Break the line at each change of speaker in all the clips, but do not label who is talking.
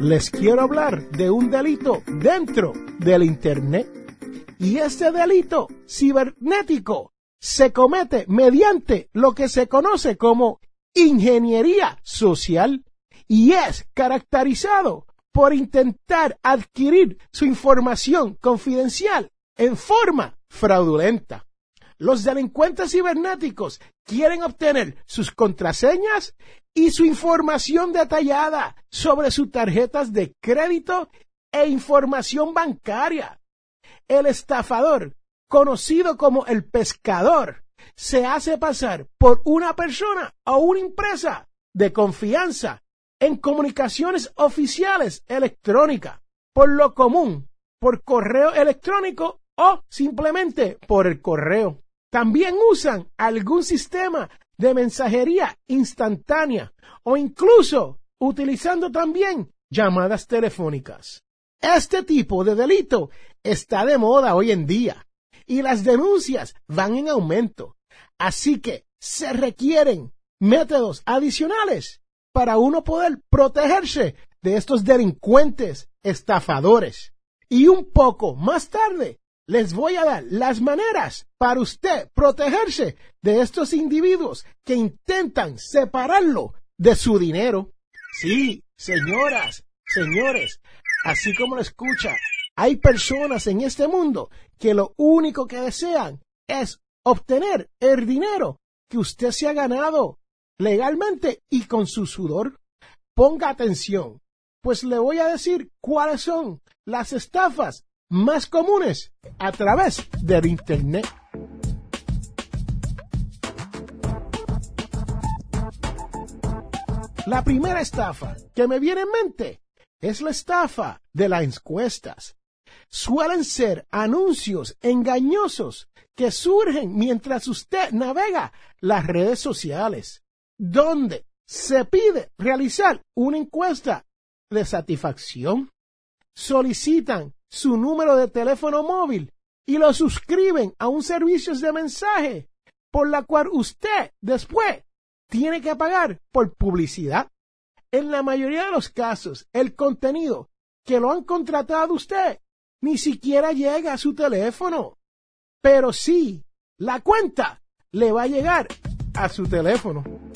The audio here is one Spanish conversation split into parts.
les quiero hablar de un delito dentro del Internet. Y este delito cibernético se comete mediante lo que se conoce como ingeniería social y es caracterizado por intentar adquirir su información confidencial en forma fraudulenta. Los delincuentes cibernéticos quieren obtener sus contraseñas y su información detallada sobre sus tarjetas de crédito e información bancaria. El estafador, conocido como el pescador, se hace pasar por una persona o una empresa de confianza en comunicaciones oficiales electrónicas, por lo común, por correo electrónico o simplemente por el correo. También usan algún sistema de mensajería instantánea o incluso utilizando también llamadas telefónicas. Este tipo de delito está de moda hoy en día y las denuncias van en aumento. Así que se requieren métodos adicionales para uno poder protegerse de estos delincuentes estafadores. Y un poco más tarde les voy a dar las maneras para usted protegerse de estos individuos que intentan separarlo de su dinero. Sí, señoras, señores, así como lo escucha, hay personas en este mundo que lo único que desean es obtener el dinero que usted se ha ganado legalmente y con su sudor. Ponga atención, pues le voy a decir cuáles son las estafas más comunes a través del Internet. La primera estafa que me viene en mente es la estafa de las encuestas. Suelen ser anuncios engañosos que surgen mientras usted navega las redes sociales, donde se pide realizar una encuesta de satisfacción. Solicitan su número de teléfono móvil y lo suscriben a un servicio de mensaje por la cual usted después tiene que pagar por publicidad. En la mayoría de los casos, el contenido que lo han contratado usted ni siquiera llega a su teléfono. Pero sí, la cuenta le va a llegar a su teléfono.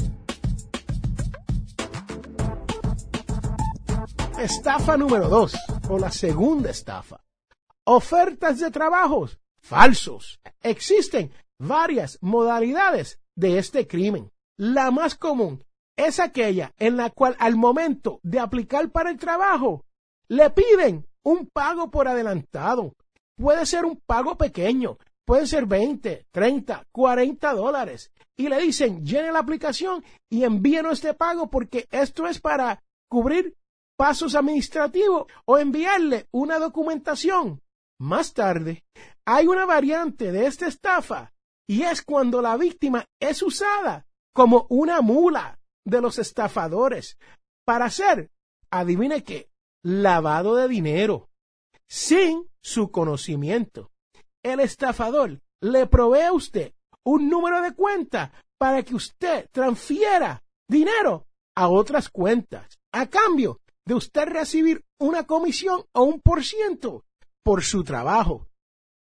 Estafa número dos, o la segunda estafa. Ofertas de trabajos falsos. Existen varias modalidades de este crimen. La más común es aquella en la cual al momento de aplicar para el trabajo le piden un pago por adelantado. Puede ser un pago pequeño, puede ser 20, 30, 40 dólares. Y le dicen, llene la aplicación y envíenos este pago porque esto es para cubrir pasos administrativos o enviarle una documentación. Más tarde, hay una variante de esta estafa y es cuando la víctima es usada como una mula de los estafadores para hacer, adivine qué, lavado de dinero, sin su conocimiento. El estafador le provee a usted un número de cuenta para que usted transfiera dinero a otras cuentas. A cambio, de usted recibir una comisión o un por ciento por su trabajo.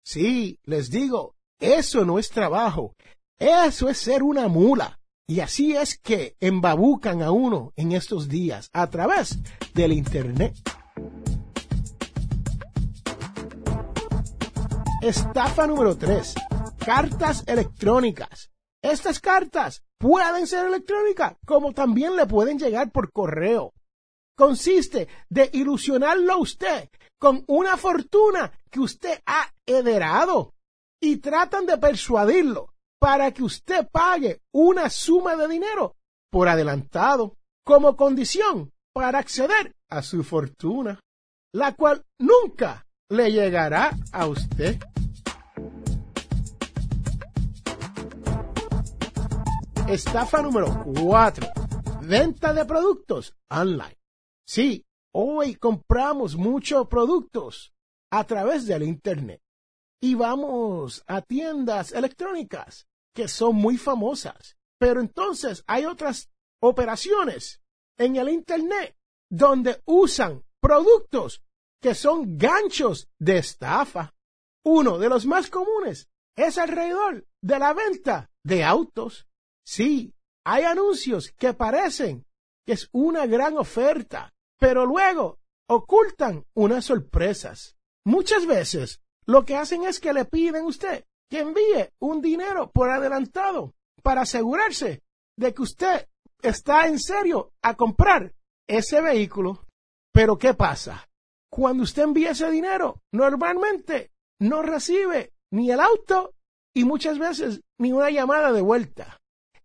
Sí, les digo, eso no es trabajo, eso es ser una mula. Y así es que embabucan a uno en estos días a través del Internet. Estafa número 3. Cartas electrónicas. Estas cartas pueden ser electrónicas como también le pueden llegar por correo. Consiste de ilusionarlo a usted con una fortuna que usted ha heredado y tratan de persuadirlo para que usted pague una suma de dinero por adelantado como condición para acceder a su fortuna, la cual nunca le llegará a usted. Estafa número 4. Venta de productos online. Sí, hoy compramos muchos productos a través del Internet y vamos a tiendas electrónicas que son muy famosas. Pero entonces hay otras operaciones en el Internet donde usan productos que son ganchos de estafa. Uno de los más comunes es alrededor de la venta de autos. Sí, hay anuncios que parecen que es una gran oferta, pero luego ocultan unas sorpresas. Muchas veces lo que hacen es que le piden a usted que envíe un dinero por adelantado para asegurarse de que usted está en serio a comprar ese vehículo. Pero ¿qué pasa? Cuando usted envía ese dinero, normalmente no recibe ni el auto y muchas veces ni una llamada de vuelta.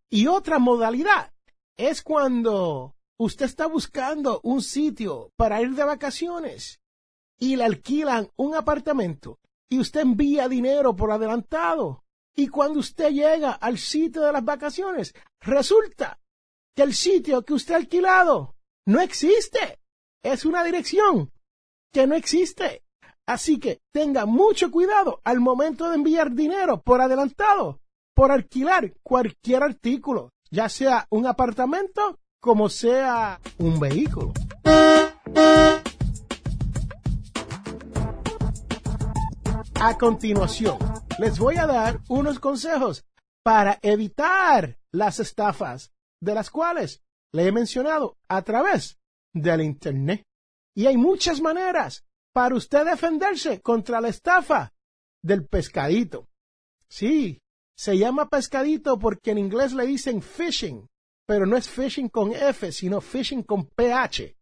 Y otra modalidad es cuando usted está buscando un sitio para ir de vacaciones y le alquilan un apartamento y usted envía dinero por adelantado. Y cuando usted llega al sitio de las vacaciones, resulta que el sitio que usted ha alquilado no existe. Es una dirección que no existe. Así que tenga mucho cuidado al momento de enviar dinero por adelantado, por alquilar cualquier artículo, ya sea un apartamento como sea un vehículo. A continuación, les voy a dar unos consejos para evitar las estafas de las cuales le he mencionado a través del Internet. Y hay muchas maneras para usted defenderse contra la estafa del pescadito. Sí, se llama pescadito porque en inglés le dicen fishing, pero no es fishing con F, sino fishing con PH.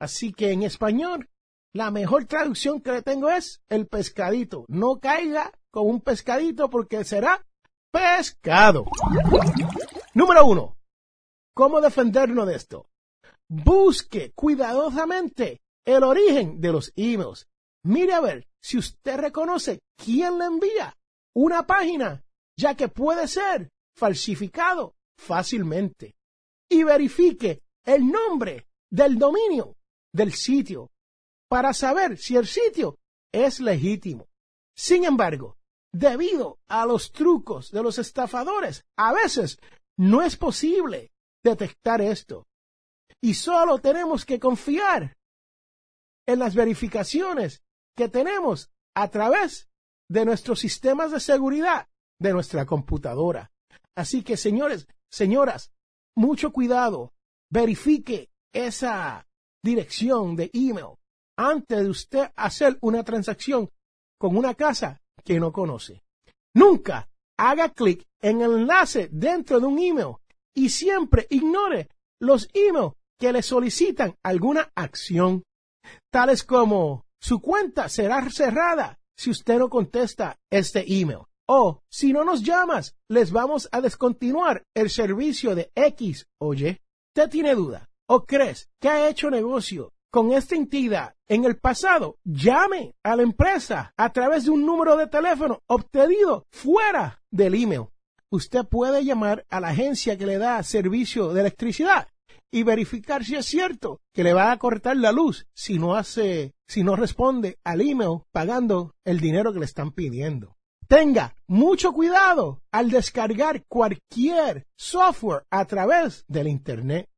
Así que en español, la mejor traducción que le tengo es el pescadito. No caiga con un pescadito porque será pescado. Número uno. ¿Cómo defendernos de esto? Busque cuidadosamente el origen de los emails. Mire a ver si usted reconoce quién le envía una página, ya que puede ser falsificado fácilmente. Y verifique el nombre del dominio del sitio para saber si el sitio es legítimo. Sin embargo, debido a los trucos de los estafadores, a veces no es posible detectar esto. Y solo tenemos que confiar en las verificaciones que tenemos a través de nuestros sistemas de seguridad de nuestra computadora. Así que, señores, señoras, mucho cuidado. Verifique esa dirección de email antes de usted hacer una transacción con una casa que no conoce. Nunca haga clic en el enlace dentro de un email y siempre ignore los emails que le solicitan alguna acción, tales como su cuenta será cerrada si usted no contesta este email. O si no nos llamas, les vamos a descontinuar el servicio de X o Y. ¿Usted tiene duda o crees que ha hecho negocio con esta entidad en el pasado? Llame a la empresa a través de un número de teléfono obtenido fuera del email usted puede llamar a la agencia que le da servicio de electricidad y verificar si es cierto que le va a cortar la luz si no hace, si no responde al email pagando el dinero que le están pidiendo. Tenga mucho cuidado al descargar cualquier software a través del Internet.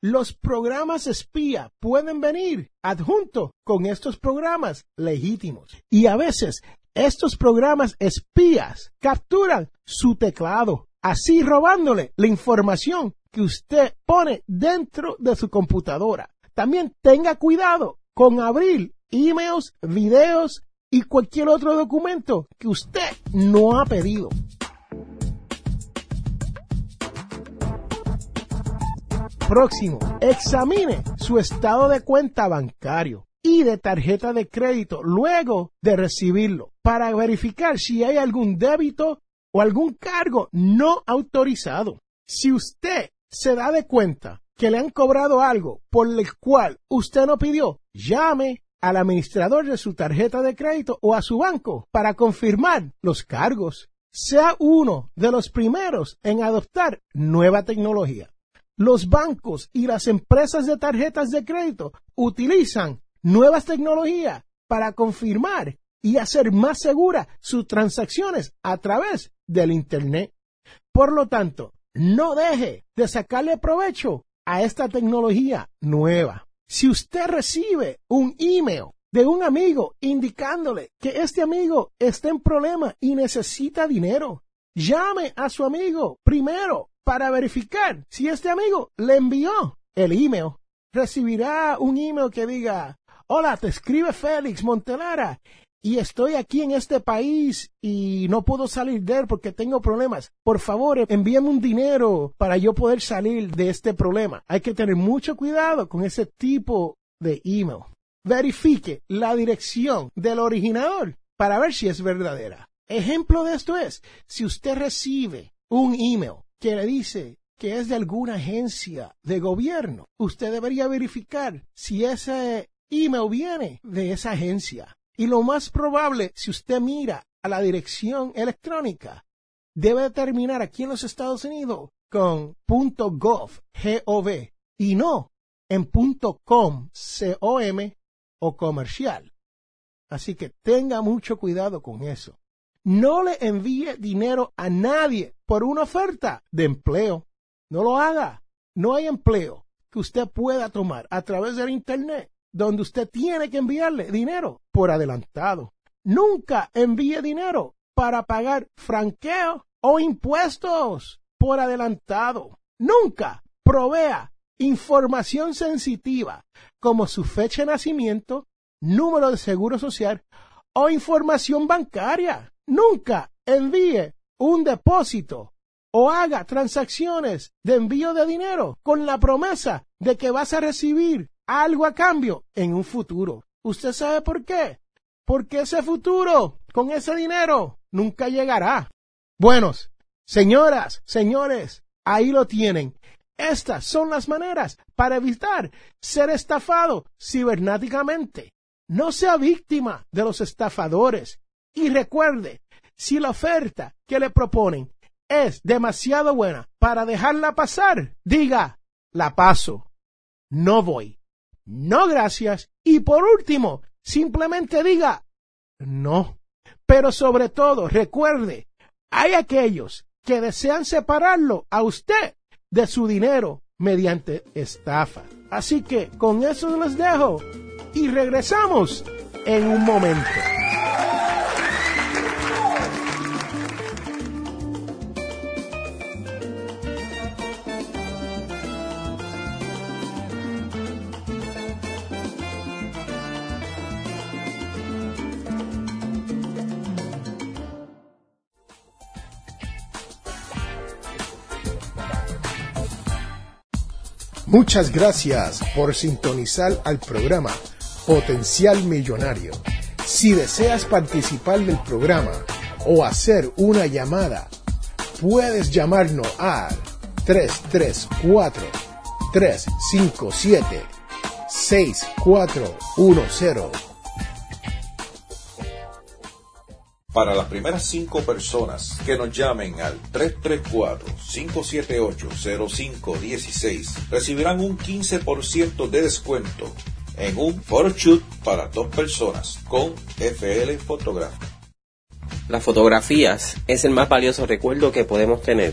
Los programas espía pueden venir adjunto con estos programas legítimos y a veces estos programas espías capturan su teclado, así robándole la información que usted pone dentro de su computadora. También tenga cuidado con abrir emails, videos y cualquier otro documento que usted no ha pedido. Próximo, examine su estado de cuenta bancario y de tarjeta de crédito luego de recibirlo para verificar si hay algún débito o algún cargo no autorizado. Si usted se da de cuenta que le han cobrado algo por el cual usted no pidió, llame al administrador de su tarjeta de crédito o a su banco para confirmar los cargos. Sea uno de los primeros en adoptar nueva tecnología. Los bancos y las empresas de tarjetas de crédito utilizan nuevas tecnologías para confirmar y hacer más seguras sus transacciones a través del Internet. Por lo tanto, no deje de sacarle provecho a esta tecnología nueva. Si usted recibe un email de un amigo indicándole que este amigo está en problema y necesita dinero, llame a su amigo primero para verificar si este amigo le envió el email. Recibirá un email que diga, hola, te escribe Félix Montelara y estoy aquí en este país y no puedo salir de él porque tengo problemas. Por favor, envíame un dinero para yo poder salir de este problema. Hay que tener mucho cuidado con ese tipo de email. Verifique la dirección del originador para ver si es verdadera. Ejemplo de esto es, si usted recibe un email que le dice que es de alguna agencia de gobierno, usted debería verificar si ese email viene de esa agencia. Y lo más probable, si usted mira a la dirección electrónica, debe terminar aquí en los Estados Unidos con .gov, G-O-V, y no en .com, C-O-M o comercial. Así que tenga mucho cuidado con eso. No le envíe dinero a nadie por una oferta de empleo. No lo haga. No hay empleo que usted pueda tomar a través del Internet donde usted tiene que enviarle dinero por adelantado. Nunca envíe dinero para pagar franqueo o impuestos por adelantado. Nunca provea información sensitiva como su fecha de nacimiento, número de seguro social o información bancaria. Nunca envíe un depósito o haga transacciones de envío de dinero con la promesa de que vas a recibir algo a cambio en un futuro. ¿Usted sabe por qué? Porque ese futuro, con ese dinero, nunca llegará. Buenos, señoras, señores, ahí lo tienen. Estas son las maneras para evitar ser estafado cibernéticamente. No sea víctima de los estafadores. Y recuerde, si la oferta que le proponen es demasiado buena para dejarla pasar, diga, la paso. No voy no gracias y por último, simplemente diga no. Pero sobre todo, recuerde, hay aquellos que desean separarlo a usted de su dinero mediante estafa. Así que con eso les dejo y regresamos en un momento. Muchas gracias por sintonizar al programa Potencial Millonario. Si deseas participar del programa o hacer una llamada, puedes llamarnos al 334 357 6410
Para las primeras cinco personas que nos llamen al 334-578-0516, recibirán un 15% de descuento en un photoshoot para dos personas con FL Photography.
Las fotografías es el más valioso recuerdo que podemos tener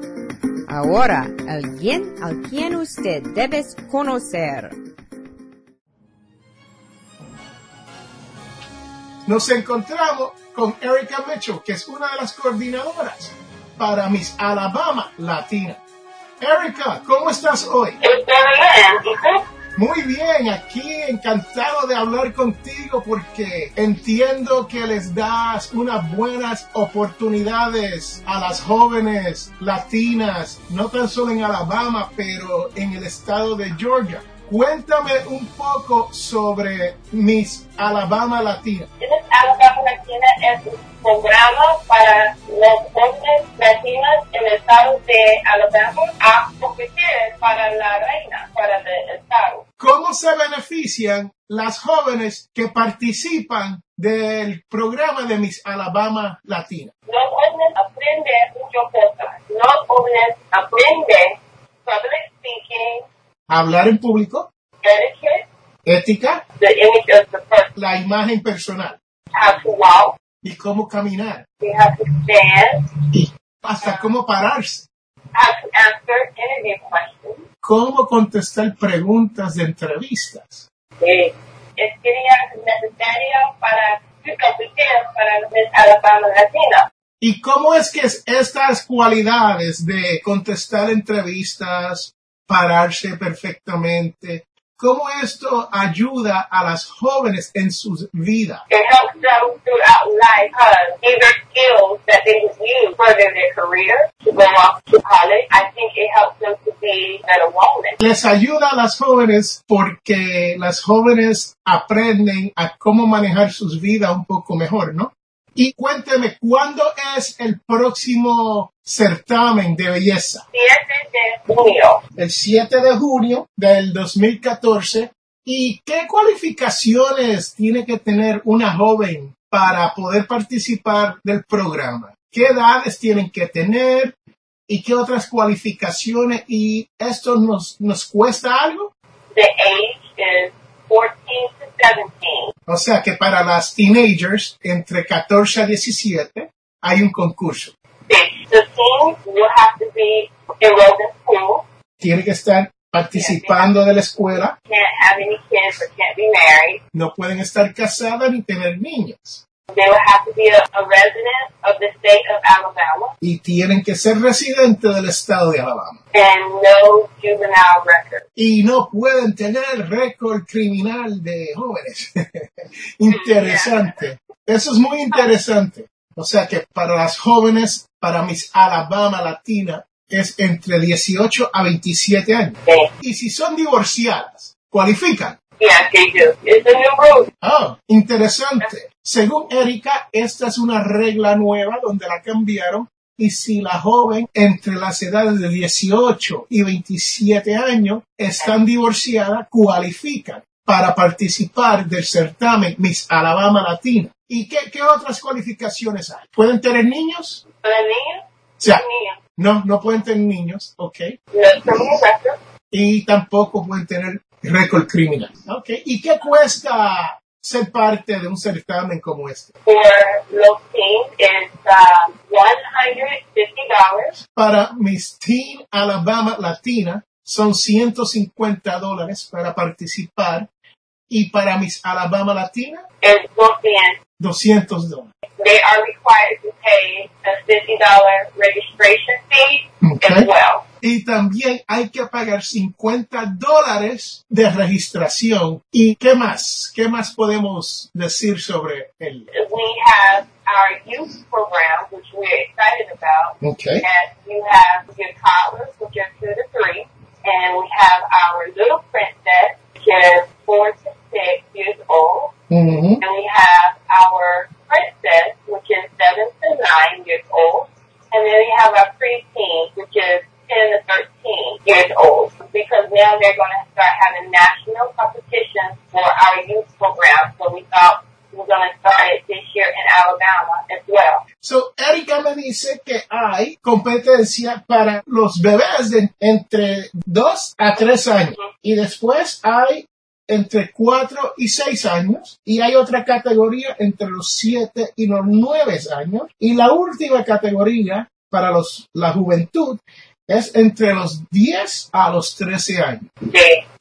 Ahora, alguien al quien usted debe conocer.
Nos encontramos con Erika Mitchell, que es una de las coordinadoras para Miss Alabama Latina. Erika, ¿cómo estás hoy?
Estoy bien, ¿y tú?
Muy bien, aquí encantado de hablar contigo porque entiendo que les das unas buenas oportunidades a las jóvenes latinas, no tan solo en Alabama, pero en el estado de Georgia. Cuéntame un poco sobre Miss Alabama Latina.
Miss Alabama Latina es un programa para los jóvenes latinos en el estado de Alabama a competir para la reina, para el.
¿Cómo se benefician las jóvenes que participan del programa de Miss Alabama Latina?
Los jóvenes aprenden muchas cosas. Los jóvenes aprenden public speaking,
Hablar en público,
etiquette,
ética,
the image of the person,
la imagen personal
how to walk,
y cómo caminar
you have to stand,
y hasta cómo pararse,
how to answer interview questions.
Cómo contestar preguntas de entrevistas.
Eh, es sería necesario para para Latina.
¿Y cómo es que es- estas cualidades de contestar entrevistas, pararse perfectamente, cómo esto ayuda a las jóvenes en sus vidas?
Life these are skills that they would use further their career to go off to college. I think it helps them to be better women.
Les ayuda a las jóvenes porque las jóvenes aprenden a cómo manejar sus vidas un poco mejor, ¿no? Y cuénteme, ¿cuándo es el próximo certamen de belleza?
7 de junio.
el 7 de junio del 2014. ¿Y qué cualificaciones tiene que tener una joven para poder participar del programa? ¿Qué edades tienen que tener? ¿Y qué otras cualificaciones? ¿Y esto nos, nos cuesta algo?
The age is 14 to 17.
O sea que para las teenagers entre 14 a 17 hay un concurso. Tiene que estar participando de la escuela.
can't have any kids or can't be married.
No pueden estar casadas ni tener niños.
They will have to be a, a resident of the state of Alabama
Y tienen que ser residentes del estado de Alabama.
and no juvenile record.
y no pueden tener récord criminal de jóvenes. interesante. Eso es muy interesante. O sea que para las jóvenes, para mis Alabama Latina, es entre 18 a 27 años. Y si son divorciadas, cualifican.
yes, they do. It's a new rule.
Ah, interesante. Según Erika, esta es una regla nueva donde la cambiaron y si la joven entre las edades de 18 y 27 años están divorciadas, cualifican para participar del certamen Miss Alabama Latina. ¿Y qué, qué otras cualificaciones hay? ¿Pueden tener niños?
The niños,
O sea,
niños,
no, no pueden tener niños, ok.
no.
Y tampoco pueden tener récord criminal, ok. ¿Y qué cuesta ser parte de un certamen como este?
For los um, $150.
para Miss Teen Alabama Latina son 150 dólares para participar y para Miss Alabama Latina
It's bookend.
200 dólares.
They are required to pay a $50 registration fee as
Okay.
well.
Y también hay que pagar 50 dólares de registración. ¿Y qué más? ¿Qué más podemos decir sobre él?
We have our youth program, which we're excited about.
Okay.
And you have your toddlers, which are two to three, and we have our little princess, which is four to six years old,
Ujú.
and we have our princess, which is seven to nine years old, and then we have our preteen, which is 10 to 13 years old, because now they're going to start having national competitions for our youth program, so we thought we were going to start it this year in Alabama as well.
So, Erika me dice que hay competencia para los bebés de entre 2 a 3 años. Mm-hmm. Y después hay entre 4 y 6 años y hay otra categoría entre los 7 y los 9 años y la última categoría para los, la juventud es entre los 10 a los 13 años.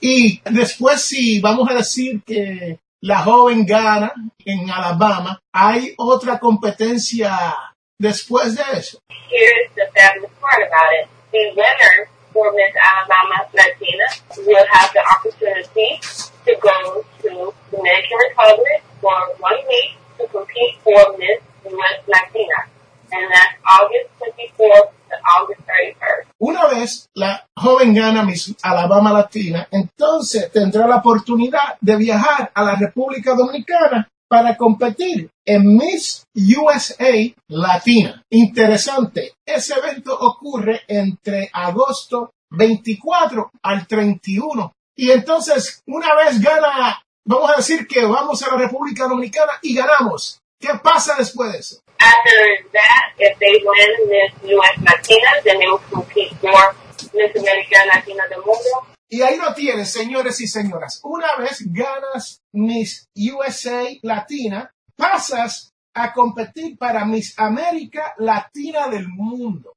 Y después si vamos a decir que la joven gana en Alabama, hay otra competencia después de eso.
Here's the fabulous part about it. The Miss Alabama Latina will have the opportunity to go to the Dominican Republic for one week to compete for Miss US Latina. And that's August 24th to August 31st.
Una vez la joven gana Miss Alabama Latina, entonces tendrá la oportunidad de viajar a la República Dominicana para competir en Miss USA Latina. Interesante, ese evento ocurre entre agosto 24 al 31. Y entonces, una vez gana, vamos a decir que vamos a la República Dominicana y ganamos. ¿Qué pasa después de eso?
After that, if they win Miss US Latina, then they will compete for Miss America Latina del Mundo.
Y ahí lo tienes, señores y señoras. Una vez ganas Miss USA Latina, pasas a competir para Miss América Latina del mundo.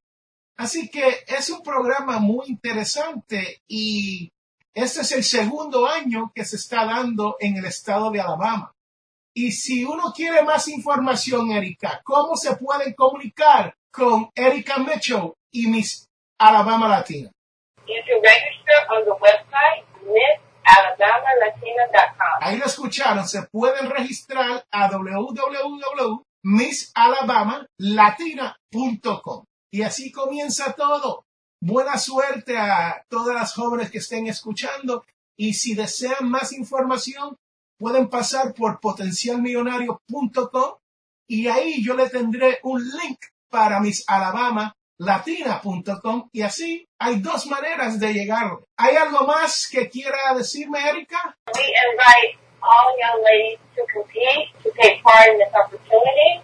Así que es un programa muy interesante y este es el segundo año que se está dando en el estado de Alabama. Y si uno quiere más información, Erika, ¿cómo se pueden comunicar con Erika Mitchell y Miss Alabama Latina?
On.
Ahí lo escucharon, se pueden registrar a www.missalabamalatina.com. Y así comienza todo. Buena suerte a todas las jóvenes que estén escuchando y si desean más información pueden pasar por potencialmillonario.com y ahí yo le tendré un link para misalabamalatina.com y así hay dos maneras de llegar. ¿Hay algo más que quiera decirme, Erika?
We invite all young ladies to compete, to take part in this opportunity.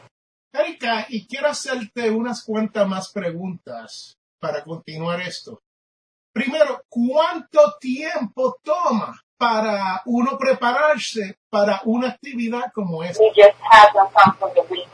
Erika, y quiero hacerte unas cuantas más preguntas para continuar esto. Primero, ¿cuánto tiempo toma para uno prepararse para una actividad como esta?
We just have them come for the weekend,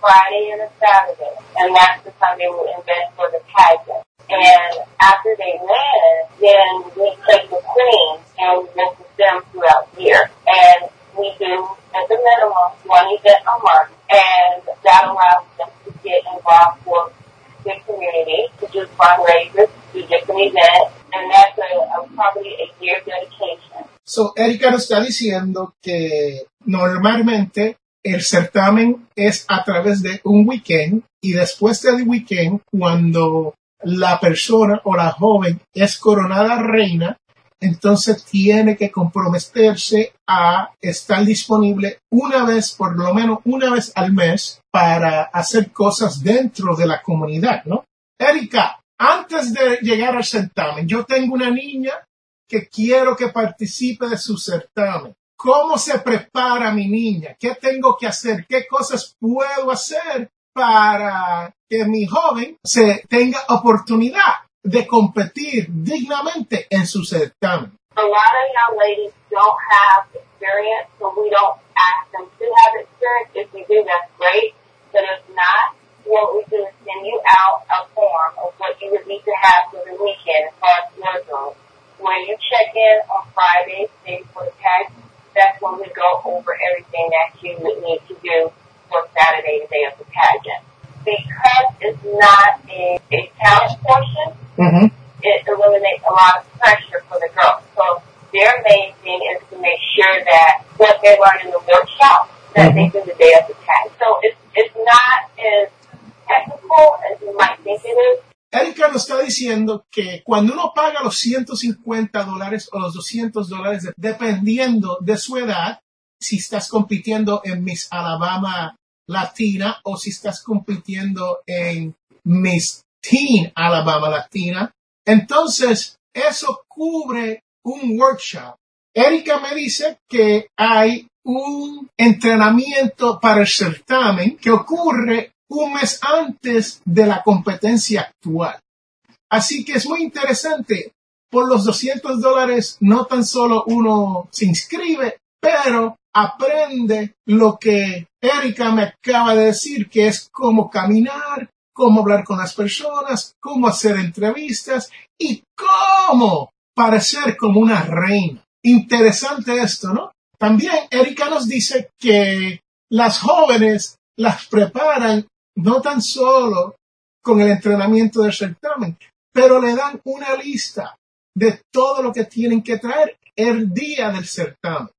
Friday and a Saturday, and that's the time they will invest for the pageant. And after they win, then we take the queen and we with them throughout the year. And we do, at the minimum, one event a month, and that allows them to get involved with the community, to do fundraisers, to different events, and that's a, a probably a year dedication.
So, Erika nos está diciendo que normalmente el certamen es a través de un weekend y después del weekend, cuando la persona o la joven es coronada reina, entonces tiene que comprometerse a estar disponible una vez, por lo menos una vez al mes, para hacer cosas dentro de la comunidad, ¿no? Erika, antes de llegar al certamen, yo tengo una niña que quiero que participe de su certamen. ¿Cómo se prepara mi niña? ¿Qué tengo que hacer? ¿Qué cosas puedo hacer para que mi joven se tenga oportunidad de competir dignamente en su certamen?
A lot of young ladies don't have experience, so we don't ask them to have experience. If you do, that's great. But if not, what we do is send you out a form of what you would need to have for the weekend as far as wardrobe. When you check in on Friday, day for the tag, that's when we go over everything that you would need to do for Saturday, the day of the pageant. Because it's not a, a talent portion,
Mm-hmm.
it eliminates a lot of pressure for the girls. So their main thing is to make sure that what they learn in the workshop that they do
Está diciendo que cuando uno paga los 150 dólares o los 200 dólares, de- dependiendo de su edad, si estás compitiendo en Miss Alabama Latina o si estás compitiendo en Miss Teen Alabama Latina, entonces eso cubre un workshop. Erika me dice que hay un entrenamiento para el certamen que ocurre un mes antes de la competencia actual. Así que es muy interesante. por los 200 dólares no tan solo uno se inscribe, pero aprende lo que Erika me acaba de decir, que es cómo caminar, cómo hablar con las personas, cómo hacer entrevistas y cómo parecer como una reina. Interesante esto, ¿no? También Erika nos dice que las jóvenes las preparan no tan solo con el entrenamiento del certamen, pero le dan una lista de todo lo que tienen que traer el día del certamen.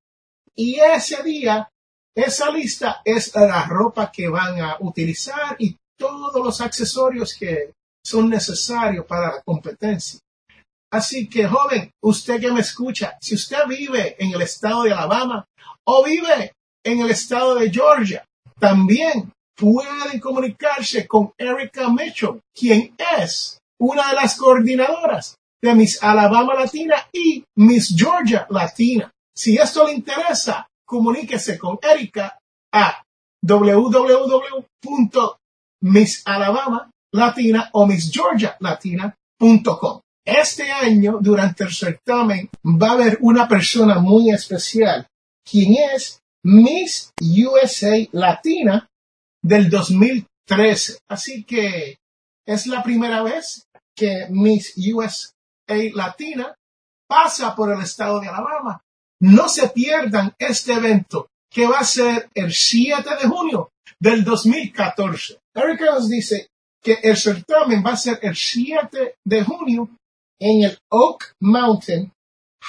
Y ese día, esa lista es la ropa que van a utilizar y todos los accesorios que son necesarios para la competencia. Así que, joven, usted que me escucha, si usted vive en el estado de Alabama o vive en el estado de Georgia, también pueden comunicarse con Erika Mitchell, quien es una de las coordinadoras de Miss Alabama Latina y Miss Georgia Latina. Si esto le interesa, comuníquese con Erika a www.missalabamalatina o missgeorgialatina.com. Este año, durante el certamen, va a haber una persona muy especial, quien es Miss USA Latina del 2013. Así que es la primera vez que Miss USA Latina pasa por el estado de Alabama. No se pierdan este evento que va a ser el 7 de junio del 2014. Erika nos dice que el certamen va a ser el 7 de junio en el Oak Mountain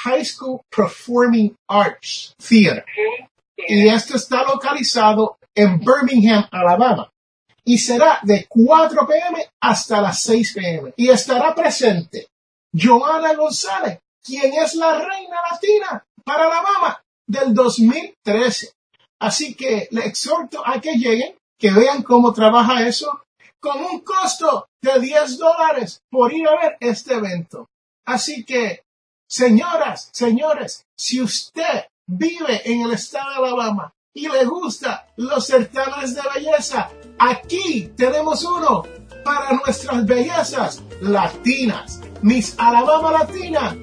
High School Performing Arts Theater. Y esto está localizado en Birmingham, Alabama. Y será de 4 pm hasta las 6 pm. Y estará presente Joana González, quien es la reina latina para Alabama del 2013. Así que le exhorto a que lleguen, que vean cómo trabaja eso, con un costo de 10 dólares por ir a ver este evento. Así que, señoras, señores, si usted vive en el estado de Alabama y le gusta los certámenes de belleza, aquí tenemos uno para nuestras bellezas latinas. Miss Alabama Latina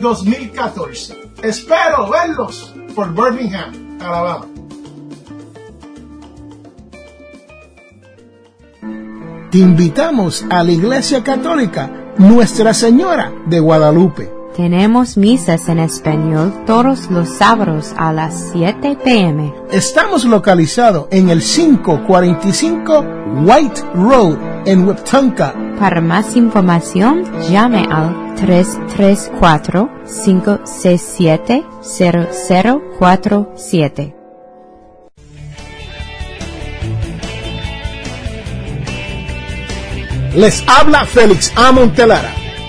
2014. Espero verlos por Birmingham, Alabama. Te invitamos a la Iglesia Católica Nuestra Señora de Guadalupe
tenemos misas en español todos los sábados a las 7 pm.
Estamos localizados en el 545 White Road en Wiptonka.
Para más información, llame al 334-567-0047.
Les habla Félix A.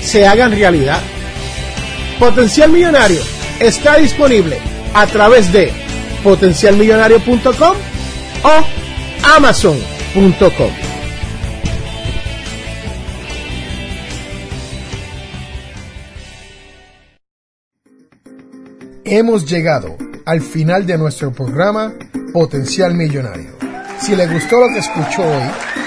se hagan realidad. Potencial Millonario está disponible a través de potencialmillonario.com o amazon.com. Hemos llegado al final de nuestro programa Potencial Millonario. Si le gustó lo que escuchó hoy,